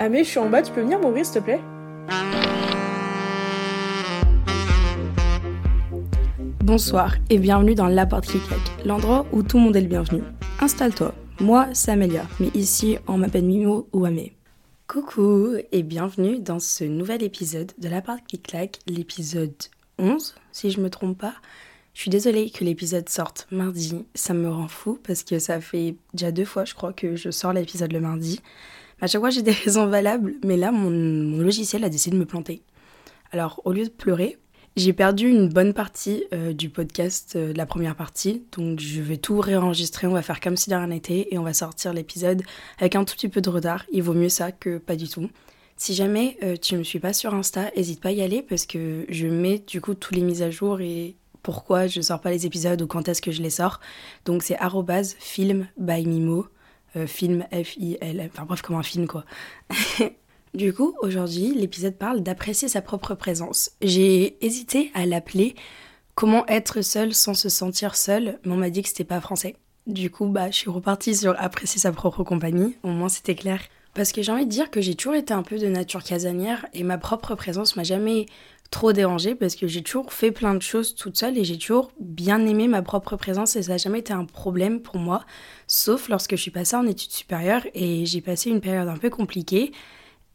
Ah mais je suis en bas, tu peux venir m'ouvrir s'il te plaît? Bonsoir et bienvenue dans La Porte qui claque, l'endroit où tout le monde est le bienvenu. Installe-toi, moi c'est Amélia, mais ici on m'appelle Mimo ou Amé. Coucou et bienvenue dans ce nouvel épisode de La Porte qui claque, l'épisode 11 si je me trompe pas. Je suis désolée que l'épisode sorte mardi, ça me rend fou parce que ça fait déjà deux fois je crois que je sors l'épisode le mardi. À chaque fois, j'ai des raisons valables, mais là, mon, logiciel a décidé de me planter. Alors, au lieu de pleurer, j'ai perdu une bonne partie euh, du podcast, euh, la première partie, donc je vais tout réenregistrer, on va faire comme si de rien n'était et on va sortir l'épisode avec un tout petit peu de retard. Il vaut mieux ça que pas du tout. Si jamais euh, tu ne me suis pas sur Insta, n'hésite pas à y aller parce que je mets du coup tous les mises à jour et pourquoi je sors pas les épisodes ou quand est-ce que je les sors. Donc c'est film by Mimo. Euh, film F-I-L, enfin bref, comme un film quoi. du coup, aujourd'hui, l'épisode parle d'apprécier sa propre présence. J'ai hésité à l'appeler Comment être seul sans se sentir seul, mais on m'a dit que c'était pas français. Du coup, bah, je suis repartie sur apprécier sa propre compagnie, au moins c'était clair. Parce que j'ai envie de dire que j'ai toujours été un peu de nature casanière et ma propre présence m'a jamais trop dérangée parce que j'ai toujours fait plein de choses toute seule et j'ai toujours bien aimé ma propre présence et ça n'a jamais été un problème pour moi, sauf lorsque je suis passée en études supérieures et j'ai passé une période un peu compliquée.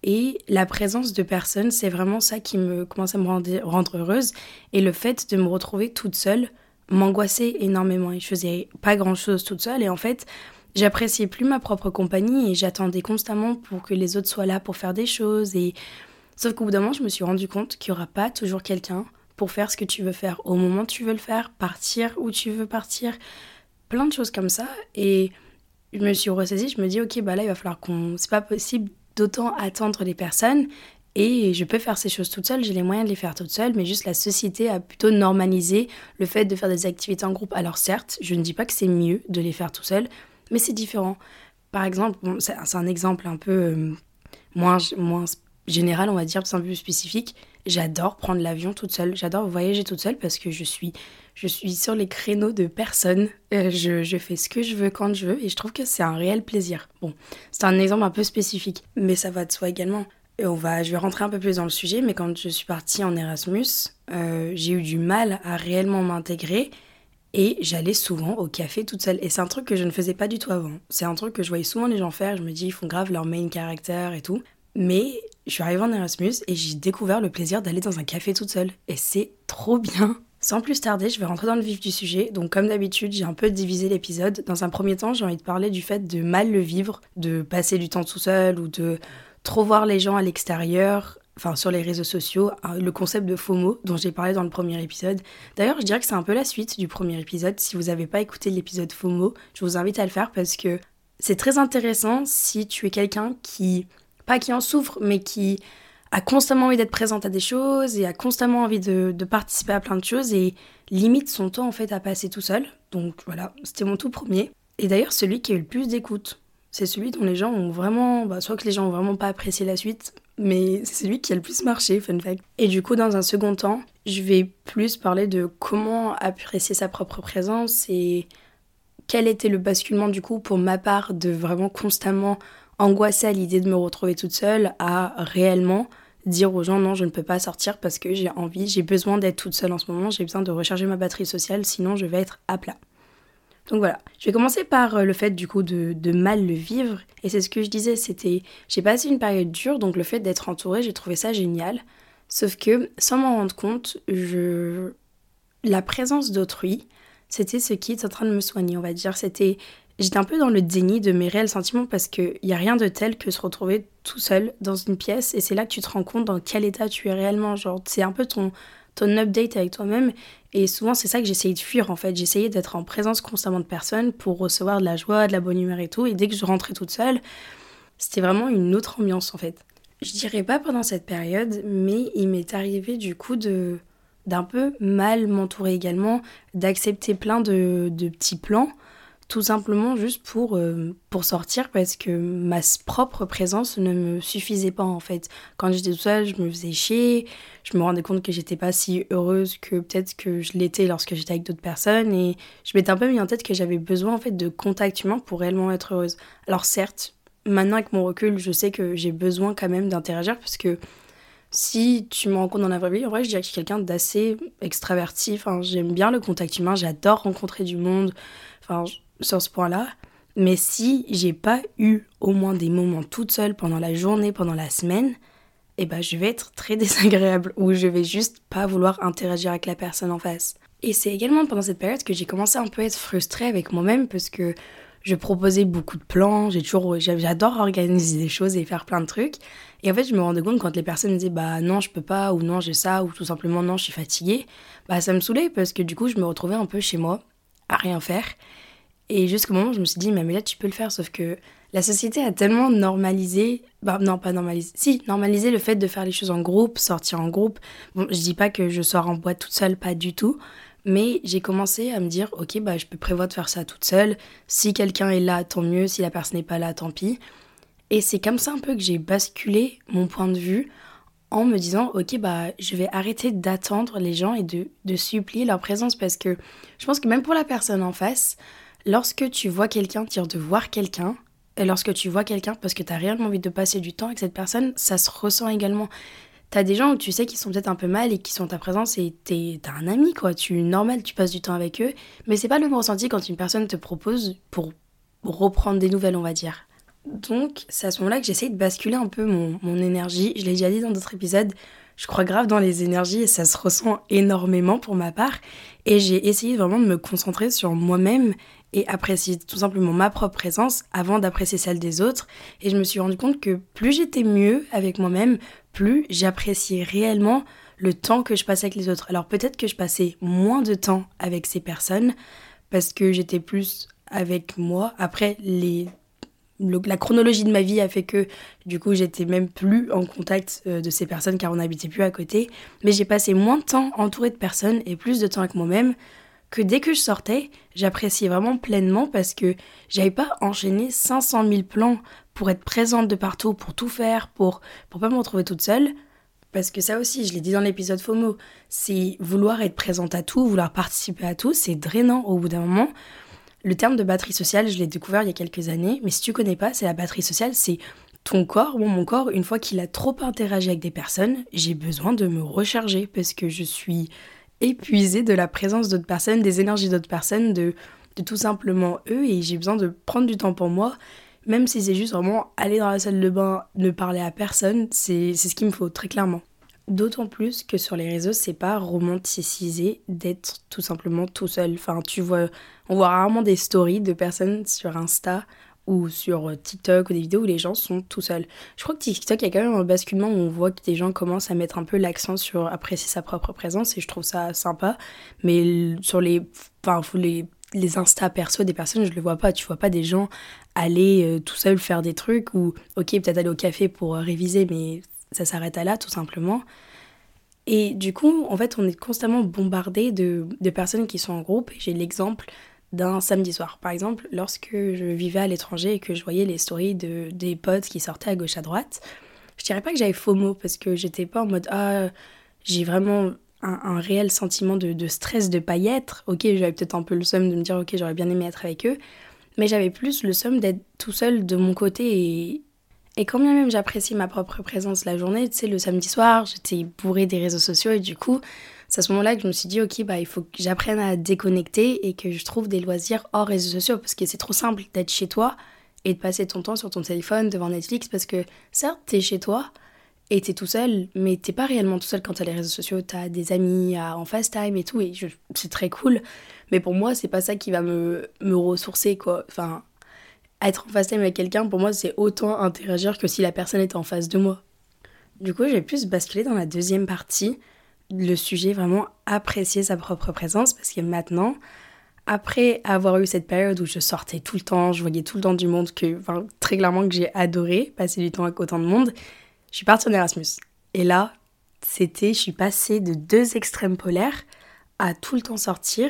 Et la présence de personnes, c'est vraiment ça qui me commence à me rendre, heureuse. Et le fait de me retrouver toute seule m'angoissait énormément. Et je faisais pas grand chose toute seule. Et en fait, j'appréciais plus ma propre compagnie et j'attendais constamment pour que les autres soient là pour faire des choses. Et Sauf qu'au bout d'un moment, je me suis rendu compte qu'il n'y aura pas toujours quelqu'un pour faire ce que tu veux faire au moment où tu veux le faire, partir où tu veux partir, plein de choses comme ça. Et je me suis ressaisie, je me dis, ok, bah là, il va falloir qu'on. C'est pas possible d'autant attendre les personnes. Et je peux faire ces choses toute seule, j'ai les moyens de les faire toute seule, mais juste la société a plutôt normalisé le fait de faire des activités en groupe. Alors certes, je ne dis pas que c'est mieux de les faire tout seul, mais c'est différent. Par exemple, c'est un exemple un peu euh, moins, moins général, on va dire, c'est un peu spécifique. J'adore prendre l'avion toute seule, j'adore voyager toute seule parce que je suis, je suis sur les créneaux de personne. Euh, je, je, fais ce que je veux quand je veux et je trouve que c'est un réel plaisir. Bon, c'est un exemple un peu spécifique, mais ça va de soi également. Et on va, je vais rentrer un peu plus dans le sujet, mais quand je suis partie en Erasmus, euh, j'ai eu du mal à réellement m'intégrer et j'allais souvent au café toute seule. Et c'est un truc que je ne faisais pas du tout avant. C'est un truc que je voyais souvent les gens faire. Je me dis, ils font grave leur main character et tout. Mais je suis arrivée en Erasmus et j'ai découvert le plaisir d'aller dans un café toute seule. Et c'est trop bien. Sans plus tarder, je vais rentrer dans le vif du sujet. Donc, comme d'habitude, j'ai un peu divisé l'épisode. Dans un premier temps, j'ai envie de parler du fait de mal le vivre, de passer du temps tout seul ou de trop voir les gens à l'extérieur, enfin sur les réseaux sociaux, hein, le concept de FOMO dont j'ai parlé dans le premier épisode. D'ailleurs, je dirais que c'est un peu la suite du premier épisode. Si vous n'avez pas écouté l'épisode FOMO, je vous invite à le faire parce que c'est très intéressant si tu es quelqu'un qui pas qui en souffre, mais qui a constamment envie d'être présente à des choses et a constamment envie de, participer à plein de choses et limite son temps en fait à passer tout seul. Donc voilà, c'était mon tout premier. Et d'ailleurs, celui qui a eu le plus d'écoute, c'est celui dont les gens ont vraiment, bah, soit que les gens ont vraiment pas apprécié la suite, mais c'est celui qui a le plus marché, fun fact. Et du coup, dans un second temps, je vais plus parler de comment apprécier sa propre présence et quel était le basculement du coup pour ma part de vraiment constamment angoissée à l'idée de me retrouver toute seule à réellement dire aux gens non, je ne peux pas sortir parce que j'ai envie, j'ai besoin d'être toute seule en ce moment, j'ai besoin de recharger ma batterie sociale, sinon je vais être à plat. Donc voilà, je vais commencer par euh, le fait du coup de, de mal le vivre. Et c'est ce que je disais, c'était j'ai passé une période dure, donc le fait d'être entourée, j'ai trouvé ça génial. Sauf que sans m'en rendre compte, je... la présence d'autrui, c'était ce qui est en train de me soigner, on va dire. C'était J'étais un peu dans le déni de mes réels sentiments parce qu'il n'y a rien de tel que se retrouver tout seul dans une pièce et c'est là que tu te rends compte dans quel état tu es réellement. Genre, c'est un peu ton, ton update avec toi-même et souvent c'est ça que j'essayais de fuir en fait. J'essayais d'être en présence constamment de personnes pour recevoir de la joie, de la bonne humeur et tout. Et dès que je rentrais toute seule, c'était vraiment une autre ambiance en fait. Je dirais pas pendant cette période, mais il m'est arrivé du coup de d'un peu mal m'entourer également, d'accepter plein de, de petits plans tout simplement juste pour, euh, pour sortir parce que ma propre présence ne me suffisait pas en fait. Quand j'étais toute seule, je me faisais chier, je me rendais compte que j'étais pas si heureuse que peut-être que je l'étais lorsque j'étais avec d'autres personnes et je m'étais un peu mis en tête que j'avais besoin en fait de contact humain pour réellement être heureuse. Alors certes, maintenant avec mon recul, je sais que j'ai besoin quand même d'interagir parce que si tu me rencontres dans la vraie vie, en vrai, je dirais que je suis quelqu'un d'assez extraverti. Enfin, j'aime bien le contact humain, j'adore rencontrer du monde. Enfin, sur ce point-là. Mais si j'ai pas eu au moins des moments toute seule pendant la journée, pendant la semaine, eh ben je vais être très désagréable ou je vais juste pas vouloir interagir avec la personne en face. Et c'est également pendant cette période que j'ai commencé un peu à être frustrée avec moi-même parce que je proposais beaucoup de plans, j'ai toujours j'adore organiser des choses et faire plein de trucs et en fait je me rendais compte quand les personnes disaient bah non, je peux pas ou non, j'ai ça ou tout simplement non, je suis fatiguée, bah ça me saoulait parce que du coup, je me retrouvais un peu chez moi à rien faire. Et jusqu'au moment où je me suis dit mais là tu peux le faire sauf que la société a tellement normalisé, bah non pas normalisé, si normalisé le fait de faire les choses en groupe, sortir en groupe. Bon, je dis pas que je sors en boîte toute seule, pas du tout, mais j'ai commencé à me dire, ok, bah, je peux prévoir de faire ça toute seule. Si quelqu'un est là, tant mieux. Si la personne n'est pas là, tant pis. Et c'est comme ça un peu que j'ai basculé mon point de vue en me disant, ok, bah, je vais arrêter d'attendre les gens et de, de supplier leur présence parce que je pense que même pour la personne en face, lorsque tu vois quelqu'un dire de voir quelqu'un, et lorsque tu vois quelqu'un parce que tu as réellement envie de passer du temps avec cette personne, ça se ressent également. T'as des gens où tu sais qu'ils sont peut-être un peu mal et qui sont ta présence et t'as un ami, quoi. Tu, normal, tu passes du temps avec eux. Mais c'est pas le même ressenti quand une personne te propose pour, reprendre des nouvelles, on va dire. Donc, c'est à ce moment-là que j'essaye de basculer un peu mon, mon énergie. Je l'ai déjà dit dans d'autres épisodes. Je crois grave dans les énergies et ça se ressent énormément pour ma part. Et j'ai essayé vraiment de me concentrer sur moi-même et apprécier tout simplement ma propre présence avant d'apprécier celle des autres. Et je me suis rendu compte que plus j'étais mieux avec moi-même, plus j'appréciais réellement le temps que je passais avec les autres. Alors peut-être que je passais moins de temps avec ces personnes parce que j'étais plus avec moi. Après, les, la chronologie de ma vie a fait que du coup j'étais même plus en contact euh, de ces personnes car on n'habitait plus à côté. Mais j'ai passé moins de temps entourée de personnes et plus de temps avec moi-même que dès que je sortais, j'appréciais vraiment pleinement parce que j'avais pas enchaîné 500 000 plans pour être présente de partout, pour tout faire, pour, pour pas me retrouver toute seule. Parce que ça aussi, je l'ai dit dans l'épisode FOMO, c'est vouloir être présente à tout, vouloir participer à tout, c'est drainant au bout d'un moment. Le terme de batterie sociale, je l'ai découvert il y a quelques années, mais si tu connais pas, c'est la batterie sociale, c'est ton corps, bon, mon corps, une fois qu'il a trop interagi avec des personnes, j'ai besoin de me recharger parce que je suis épuisée de la présence d'autres personnes, des énergies d'autres personnes, de, tout simplement eux, et j'ai besoin de prendre du temps pour moi, même si c'est juste vraiment aller dans la salle de bain, ne parler à personne, c'est ce qu'il me faut, très clairement. D'autant plus que sur les réseaux, c'est pas romanticisé d'être tout simplement tout seul. Enfin, tu vois, on voit rarement des stories de personnes sur Insta ou sur euh, TikTok ou des vidéos où les gens sont tout seuls. Je crois que TikTok, il y a quand même un basculement où on voit que des gens commencent à mettre un peu l'accent sur apprécier sa propre présence et je trouve ça sympa. Mais sur les, enfin, les, les Insta perso des personnes, je le vois pas. Tu vois pas des gens aller euh, tout seuls faire des trucs ou, ok, peut-être aller au café pour euh, réviser, mais ça s'arrête à là tout simplement. Et du coup, en fait, on est constamment bombardé de, de personnes qui sont en groupe. J'ai l'exemple d'un samedi soir. Par exemple, lorsque je vivais à l'étranger et que je voyais les stories de, des potes qui sortaient à gauche à droite, je dirais pas que j'avais FOMO parce que j'étais pas en mode ah j'ai vraiment un, réel sentiment de, stress de pas y être. Ok, j'avais peut-être un peu le somme de me dire ok j'aurais bien aimé être avec eux, mais j'avais plus le somme d'être tout seul de mon côté et, et quand bien même j'apprécie ma propre présence la journée, tu sais, le samedi soir, j'étais bourrée des réseaux sociaux et du coup, c'est à ce moment-là que je me suis dit, ok, bah, il faut que j'apprenne à déconnecter et que je trouve des loisirs hors réseaux sociaux parce que c'est trop simple d'être chez toi et de passer ton temps sur ton téléphone devant Netflix parce que certes, t'es chez toi et t'es tout seul, mais t'es pas réellement tout seul quand t'as les réseaux sociaux, t'as des amis en FaceTime et tout, et c'est très cool. Mais pour moi, c'est pas ça qui va me, me ressourcer, quoi. Enfin, être en FaceTime avec quelqu'un, pour moi, c'est autant interagir que si la personne était en face de moi. Du coup, j'ai plus basculé dans la deuxième partie le sujet vraiment apprécier sa propre présence parce que maintenant, après avoir eu cette période où je sortais tout le temps, je voyais tout le temps du monde, que, très clairement que j'ai adoré passer du temps avec autant de monde, je suis partie en Erasmus. Et là, c'était, je suis passée de deux extrêmes polaires à tout le temps sortir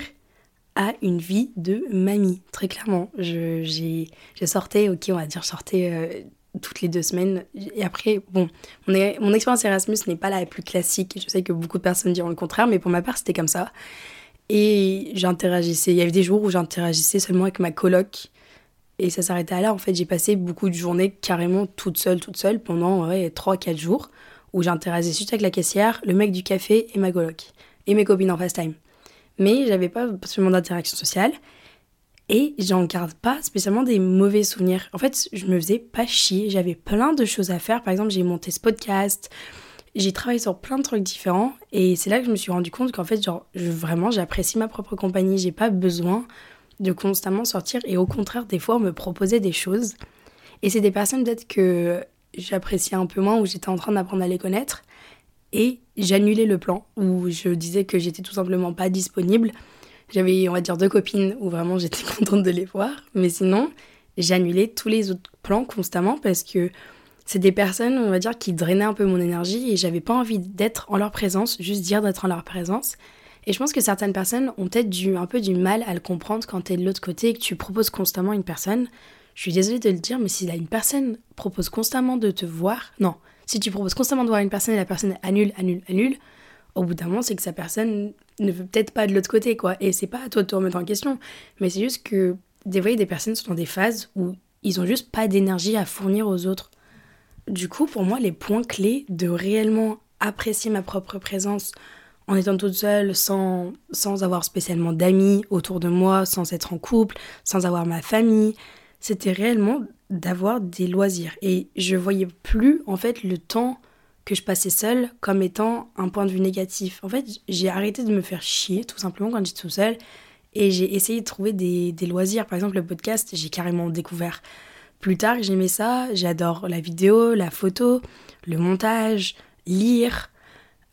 à une vie de mamie, très clairement. Je, j'ai, je sortais, ok, on va dire, sortais euh, toutes les deux semaines. Et après, bon, mon, expérience Erasmus n'est pas la plus classique. Je sais que beaucoup de personnes diront le contraire, mais pour ma part, c'était comme ça. Et j'interagissais. Il y avait des jours où j'interagissais seulement avec ma coloc. Et ça s'arrêtait à là. En fait, j'ai passé beaucoup de journées carrément toute seule, toute seule pendant ouais, 3-4 jours où j'interagissais juste avec la caissière, le mec du café et ma coloc. Et mes copines en FaceTime. Mais j'avais pas spécialement d'interaction sociale. Et j'en garde pas spécialement des mauvais souvenirs. En fait, je me faisais pas chier. J'avais plein de choses à faire. Par exemple, j'ai monté ce podcast. J'ai travaillé sur plein de trucs différents. Et c'est là que je me suis rendu compte qu'en fait, genre, vraiment, j'apprécie ma propre compagnie. J'ai pas besoin de constamment sortir. Et au contraire, des fois, on me proposait des choses. Et c'est des personnes peut-être que j'appréciais un peu moins, où j'étais en train d'apprendre à les connaître. Et j'annulais le plan, où je disais que j'étais tout simplement pas disponible j'avais, on va dire, deux copines où vraiment j'étais contente de les voir. Mais sinon, annulé tous les autres plans constamment parce que c'est des personnes, on va dire, qui drainaient un peu mon énergie et j'avais pas envie d'être en leur présence, juste dire d'être en leur présence. Et je pense que certaines personnes ont peut-être du, un peu du mal à le comprendre quand tu es de l'autre côté et que tu proposes constamment une personne. Je suis désolée de le dire, mais si une personne propose constamment de te voir, non, si tu proposes constamment de voir une personne et la personne annule, annule, annule, au bout d'un moment, c'est que sa personne ne veut peut-être pas de l'autre côté, quoi. Et c'est pas à toi de te remettre en question, mais c'est juste que des fois, des personnes sont dans des phases où ils ont juste pas d'énergie à fournir aux autres. Du coup, pour moi, les points clés de réellement apprécier ma propre présence en étant toute seule, sans, sans avoir spécialement d'amis autour de moi, sans être en couple, sans avoir ma famille, c'était réellement d'avoir des loisirs. Et je voyais plus, en fait, le temps que je passais seule comme étant un point de vue négatif. En fait, j'ai arrêté de me faire chier tout simplement quand j'étais tout seule et j'ai essayé de trouver des, loisirs. Par exemple, le podcast, j'ai carrément découvert plus tard j'aimais ça. J'adore la vidéo, la photo, le montage, lire.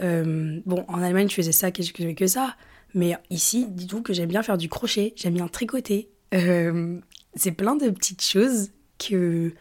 Euh, bon, en Allemagne, je faisais ça, que je que ça? Mais ici, dis-vous que j'aime bien faire du crochet, j'aime bien tricoter. Euh, c'est plein de petites choses que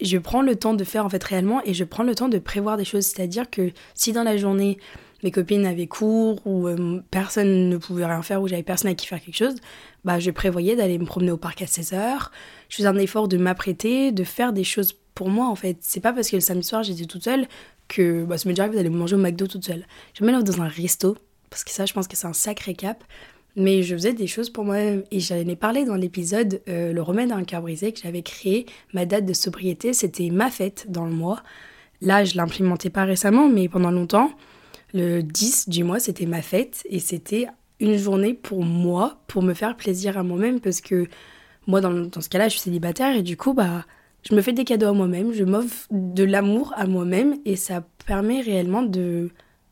je prends le temps de faire en fait réellement et je prends le temps de prévoir des choses. C'est-à-dire que si dans la journée mes copines avaient cours ou euh, personne ne pouvait rien faire ou j'avais personne à qui faire quelque chose, bah je prévoyais d'aller me promener au parc à 16h. Je faisais un effort de m'apprêter, de faire des choses pour moi en fait. C'est pas parce que le samedi soir j'étais toute seule que bah, ça me dirait d'aller manger au McDo toute seule. Je me lève dans un resto parce que ça je pense que c'est un sacré cap. Mais je faisais des choses pour moi-même. Et j'en ai parlé dans l'épisode euh, Le remède à un cœur brisé que j'avais créé. Ma date de sobriété, c'était ma fête dans le mois. Là, je l'implémentais pas récemment, mais pendant longtemps, le 10 du mois, c'était ma fête. Et c'était une journée pour moi, pour me faire plaisir à moi-même. Parce que moi, dans, dans ce cas-là, je suis célibataire. Et du coup, bah, je me fais des cadeaux à moi-même. Je m'offre de l'amour à moi-même. Et ça permet réellement de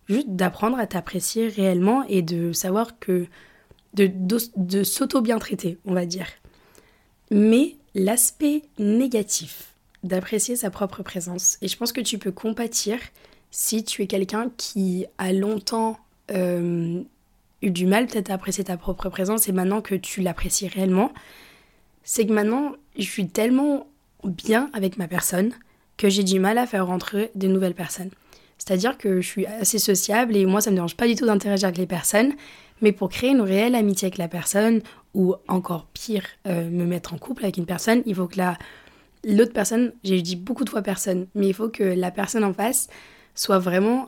juste d'apprendre à t'apprécier réellement et de savoir que de, s'auto-bien traiter, on va dire. Mais l'aspect négatif d'apprécier sa propre présence, et je pense que tu peux compatir si tu es quelqu'un qui a longtemps euh, eu du mal peut-être à apprécier ta propre présence et maintenant que tu l'apprécies réellement, c'est que maintenant je suis tellement bien avec ma personne que j'ai du mal à faire rentrer de nouvelles personnes. C'est-à-dire que je suis assez sociable et moi ça me dérange pas du tout d'interagir avec les personnes, mais pour créer une réelle amitié avec la personne, ou encore pire, euh, me mettre en couple avec une personne, il faut que la, l'autre personne, j'ai dit beaucoup de fois personne, mais il faut que la personne en face soit vraiment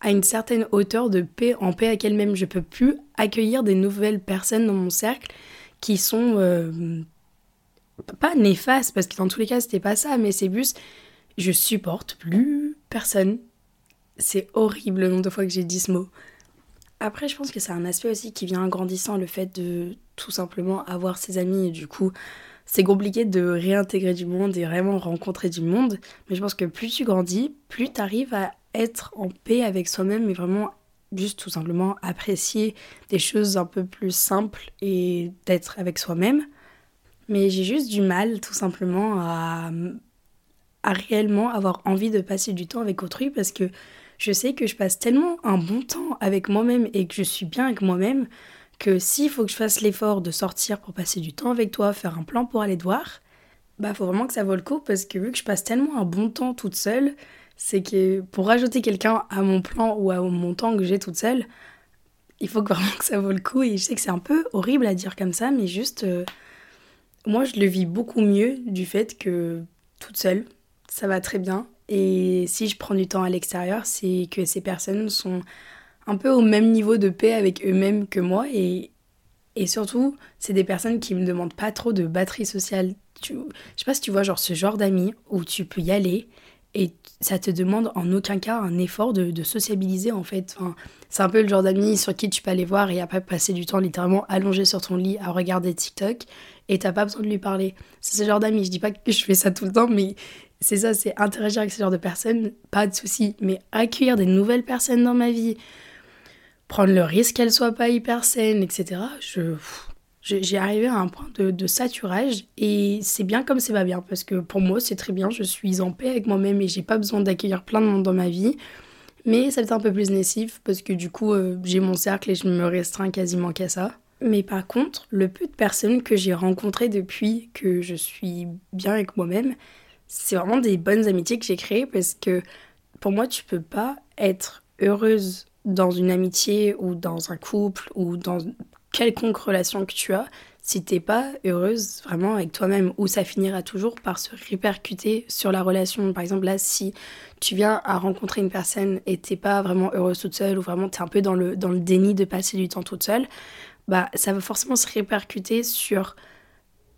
à une certaine hauteur de paix, en paix avec elle-même. Je peux plus accueillir des nouvelles personnes dans mon cercle qui sont euh, pas néfastes, parce que dans tous les cas, c'était pas ça, mais c'est plus, je supporte plus personne. C'est horrible le nombre de fois que j'ai dit ce mot. Après, je pense que c'est un aspect aussi qui vient grandissant, le fait de tout simplement avoir ses amis et du coup, c'est compliqué de réintégrer du monde et vraiment rencontrer du monde. Mais je pense que plus tu grandis, plus tu arrives à être en paix avec soi-même et vraiment juste tout simplement apprécier des choses un peu plus simples et d'être avec soi-même. Mais j'ai juste du mal tout simplement à, à réellement avoir envie de passer du temps avec autrui parce que je sais que je passe tellement un bon temps avec moi-même et que je suis bien avec moi-même que s'il faut que je fasse l'effort de sortir pour passer du temps avec toi, faire un plan pour aller te voir, bah faut vraiment que ça vaut le coup parce que vu que je passe tellement un bon temps toute seule, c'est que pour rajouter quelqu'un à mon plan ou à mon temps que j'ai toute seule, il faut vraiment que ça vaut le coup. Et je sais que c'est un peu horrible à dire comme ça, mais juste euh, moi je le vis beaucoup mieux du fait que toute seule, ça va très bien et si je prends du temps à l'extérieur, c'est que ces personnes sont un peu au même niveau de paix avec eux-mêmes que moi. Et, et surtout, c'est des personnes qui me demandent pas trop de batterie sociale. tu, je sais pas si tu vois genre ce genre d'amis où tu peux y aller et ça te demande en aucun cas un effort de, sociabiliser en fait. c'est un peu le genre d'amis sur qui tu peux aller voir et après passer du temps littéralement allongé sur ton lit à regarder TikTok et t'as pas besoin de lui parler. C'est ce genre d'amis. Je dis pas que je fais ça tout le temps, mais c'est ça, c'est interagir avec ce genre de personnes, pas de souci. Mais accueillir des nouvelles personnes dans ma vie, prendre le risque qu'elles soient pas hyper saines, etc. Je j'ai arrivé à un point de, saturage et c'est bien comme c'est pas bien parce que pour moi c'est très bien, je suis en paix avec moi-même et j'ai pas besoin d'accueillir plein de monde dans ma vie. Mais ça va être un peu plus nocif parce que du coup euh, j'ai mon cercle et je me restreins quasiment qu'à ça. Mais par contre, le peu de personnes que j'ai rencontrées depuis que je suis bien avec moi-même, c'est vraiment des bonnes amitiés que j'ai créées parce que pour moi tu peux pas être heureuse dans une amitié ou dans un couple ou dans quelconque relation que tu as, si t'es pas heureuse vraiment avec toi-même, ou ça finira toujours par se répercuter sur la relation. Par exemple, là, si tu viens à rencontrer une personne et t'es pas vraiment heureuse toute seule, ou vraiment t'es un peu dans le, dans le déni de passer du temps toute seule, bah ça va forcément se répercuter sur...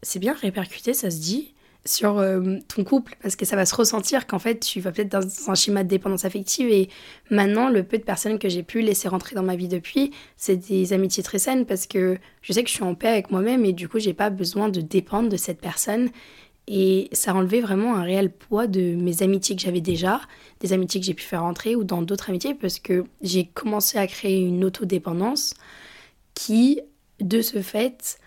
C'est bien répercuter, ça se dit, sur euh, ton couple parce que ça va se ressentir qu'en fait tu vas peut-être dans un schéma de dépendance affective. Et maintenant le peu de personnes que j'ai pu laisser rentrer dans ma vie depuis c'est des amitiés très saines parce que je sais que je suis en paix avec moi-même et du coup j'ai pas besoin de dépendre de cette personne. Et ça a enlevé vraiment un réel poids de mes amitiés que j'avais déjà, des amitiés que j'ai pu faire rentrer ou dans d'autres amitiés parce que j'ai commencé à créer une autodépendance qui de ce fait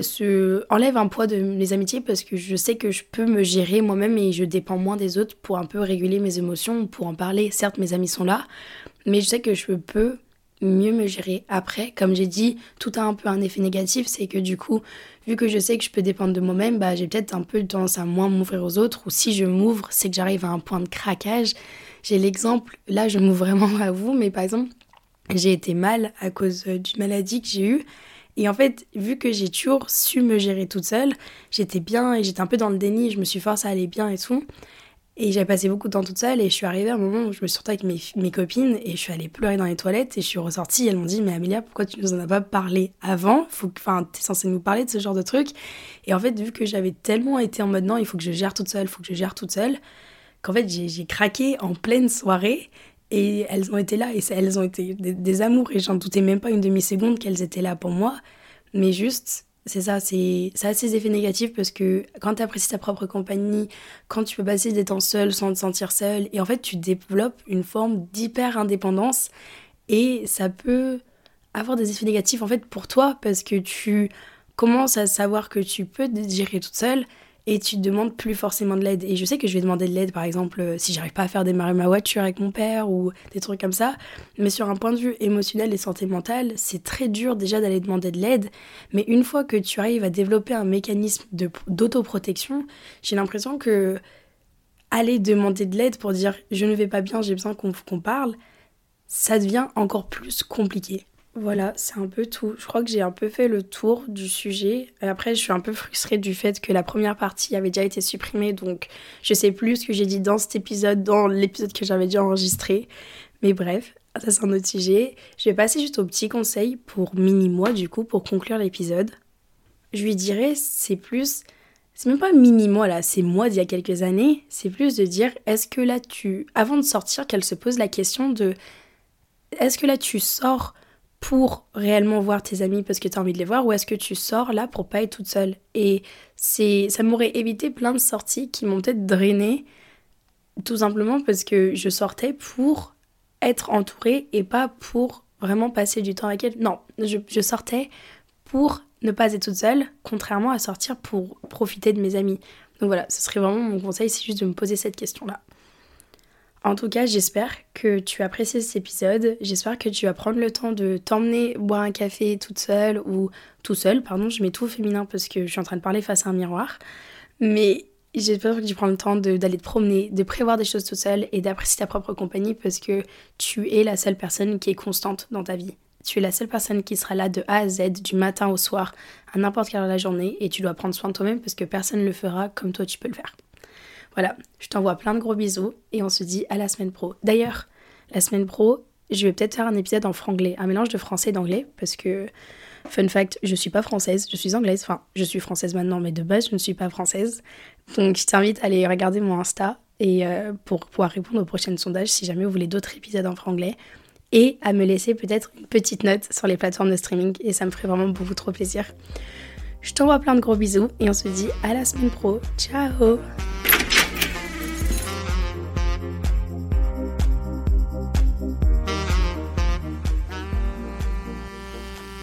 se enlève un poids de mes amitiés parce que je sais que je peux me gérer moi-même et je dépends moins des autres pour un peu réguler mes émotions, pour en parler. Certes, mes amis sont là, mais je sais que je peux mieux me gérer après. Comme j'ai dit, tout a un peu un effet négatif, c'est que du coup, vu que je sais que je peux dépendre de moi-même, bah, j'ai peut-être un peu tendance à moins m'ouvrir aux autres, ou si je m'ouvre, c'est que j'arrive à un point de craquage. J'ai l'exemple, là je m'ouvre vraiment à vous, mais par exemple, j'ai été mal à cause d'une maladie que j'ai eue. Et en fait, vu que j'ai toujours su me gérer toute seule, j'étais bien et j'étais un peu dans le déni, je me suis forcée à aller bien et tout. Et j'ai passé beaucoup de temps toute seule et je suis arrivée à un moment où je me suis sortie avec mes, mes copines et je suis allée pleurer dans les toilettes et je suis ressortie. Elles m'ont dit Mais Amélia, pourquoi tu nous en as pas parlé avant? Faut Enfin, t'es censée nous parler de ce genre de truc. Et en fait, vu que j'avais tellement été en mode Non, il faut que je gère toute seule, il faut que je gère toute seule, qu'en fait, j'ai craqué en pleine soirée et elles ont été là, et elles ont été des, amours, et j'en doutais même pas une demi-seconde qu'elles étaient là pour moi. Mais juste, c'est ça, c'est ça a ses effets négatifs parce que quand tu apprécies ta propre compagnie, quand tu peux passer des temps seul sans te sentir seul, et en fait tu développes une forme d'hyper indépendance, et ça peut avoir des effets négatifs en fait pour toi parce que tu commences à savoir que tu peux te gérer toute seule et tu demandes plus forcément de l'aide. Et je sais que je vais demander de l'aide, par exemple, euh, si j'arrive pas à faire démarrer ma voiture avec mon père ou des trucs comme ça. Mais sur un point de vue émotionnel et santé mentale, c'est très dur déjà d'aller demander de l'aide. Mais une fois que tu arrives à développer un mécanisme d'autoprotection, j'ai l'impression que aller demander de l'aide pour dire je ne vais pas bien, j'ai besoin qu'on parle, ça devient encore plus compliqué. Voilà, c'est un peu tout. Je crois que j'ai un peu fait le tour du sujet. Après, je suis un peu frustrée du fait que la première partie avait déjà été supprimée, donc je sais plus ce que j'ai dit dans cet épisode, dans l'épisode que j'avais déjà enregistré. Mais bref, ça c'est un autre sujet. Je vais passer juste au petit conseil pour mini-moi, du coup, pour conclure l'épisode. Je lui dirais, c'est plus. C'est même pas mini-moi là, c'est moi d'il y a quelques années. C'est plus de dire, est-ce que là tu. Avant de sortir, qu'elle se pose la question de. Est-ce que là tu sors pour réellement voir tes amis parce que tu as envie de les voir ou est-ce que tu sors là pour pas être toute seule? Et c'est ça m'aurait évité plein de sorties qui m'ont peut-être drainé tout simplement parce que je sortais pour être entourée et pas pour vraiment passer du temps avec elle. Non, je, je sortais pour ne pas être toute seule, contrairement à sortir pour profiter de mes amis. Donc voilà, ce serait vraiment mon conseil, c'est juste de me poser cette question-là. En tout cas, j'espère que tu as apprécié cet épisode. J'espère que tu vas prendre le temps de t'emmener boire un café toute seule ou tout seul. Pardon, je mets tout au féminin parce que je suis en train de parler face à un miroir. Mais j'espère que tu prends le temps d'aller te promener, de prévoir des choses toute seule et d'apprécier ta propre compagnie parce que tu es la seule personne qui est constante dans ta vie. Tu es la seule personne qui sera là de A à Z, du matin au soir, à n'importe quelle heure de la journée, et tu dois prendre soin de toi-même parce que personne ne le fera comme toi tu peux le faire. Voilà, je t'envoie plein de gros bisous et on se dit à la semaine pro. D'ailleurs, la semaine pro, je vais peut-être faire un épisode en franglais, un mélange de français et d'anglais parce que Fun fact, je suis pas française, je suis anglaise. Enfin, je suis française maintenant, mais de base, je ne suis pas française. Donc, je t'invite à aller regarder mon Insta et euh, pour pouvoir répondre aux prochains sondages si jamais vous voulez d'autres épisodes en franglais et à me laisser peut-être une petite note sur les plateformes de streaming et ça me ferait vraiment beaucoup trop plaisir. Je t'envoie plein de gros bisous et on se dit à la semaine pro. Ciao